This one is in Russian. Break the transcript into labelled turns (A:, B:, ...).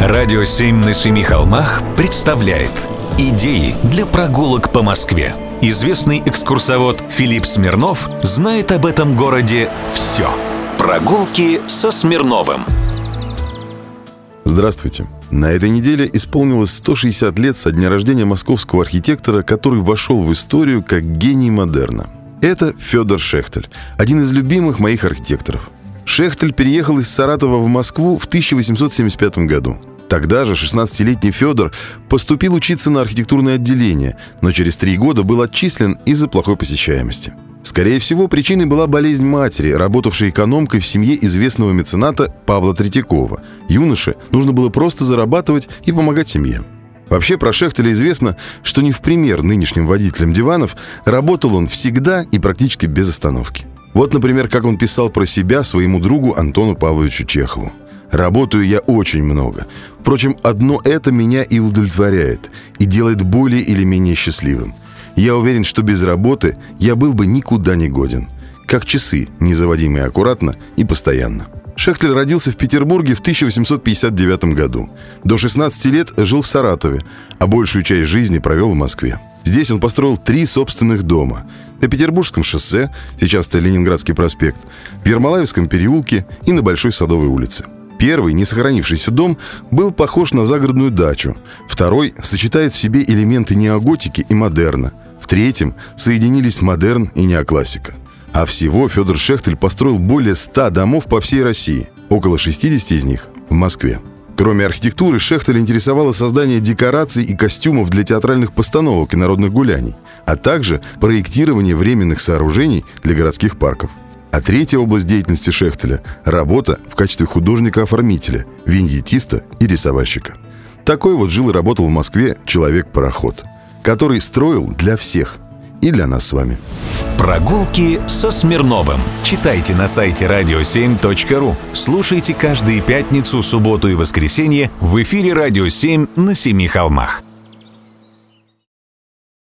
A: Радио «Семь на семи холмах» представляет Идеи для прогулок по Москве. Известный экскурсовод Филипп Смирнов знает об этом городе все. Прогулки со Смирновым.
B: Здравствуйте. На этой неделе исполнилось 160 лет со дня рождения московского архитектора, который вошел в историю как гений модерна. Это Федор Шехтель, один из любимых моих архитекторов. Шехтель переехал из Саратова в Москву в 1875 году. Тогда же 16-летний Федор поступил учиться на архитектурное отделение, но через три года был отчислен из-за плохой посещаемости. Скорее всего, причиной была болезнь матери, работавшей экономкой в семье известного мецената Павла Третьякова. Юноше нужно было просто зарабатывать и помогать семье. Вообще про Шехтеля известно, что не в пример нынешним водителям диванов работал он всегда и практически без остановки. Вот, например, как он писал про себя своему другу Антону Павловичу Чехову. Работаю я очень много. Впрочем, одно это меня и удовлетворяет, и делает более или менее счастливым. Я уверен, что без работы я был бы никуда не годен. Как часы, не заводимые аккуратно и постоянно. Шехтель родился в Петербурге в 1859 году. До 16 лет жил в Саратове, а большую часть жизни провел в Москве. Здесь он построил три собственных дома. На Петербургском шоссе, сейчас это Ленинградский проспект, в Ермолаевском переулке и на Большой Садовой улице. Первый, не сохранившийся дом, был похож на загородную дачу. Второй сочетает в себе элементы неоготики и модерна. В третьем соединились модерн и неоклассика. А всего Федор Шехтель построил более 100 домов по всей России. Около 60 из них в Москве. Кроме архитектуры, Шехтель интересовало создание декораций и костюмов для театральных постановок и народных гуляний, а также проектирование временных сооружений для городских парков. А третья область деятельности Шехтеля – работа в качестве художника-оформителя, виньетиста и рисовальщика. Такой вот жил и работал в Москве человек-пароход, который строил для всех и для нас с вами.
A: Прогулки со Смирновым. Читайте на сайте radio7.ru. Слушайте каждые пятницу, субботу и воскресенье в эфире «Радио 7» на Семи холмах.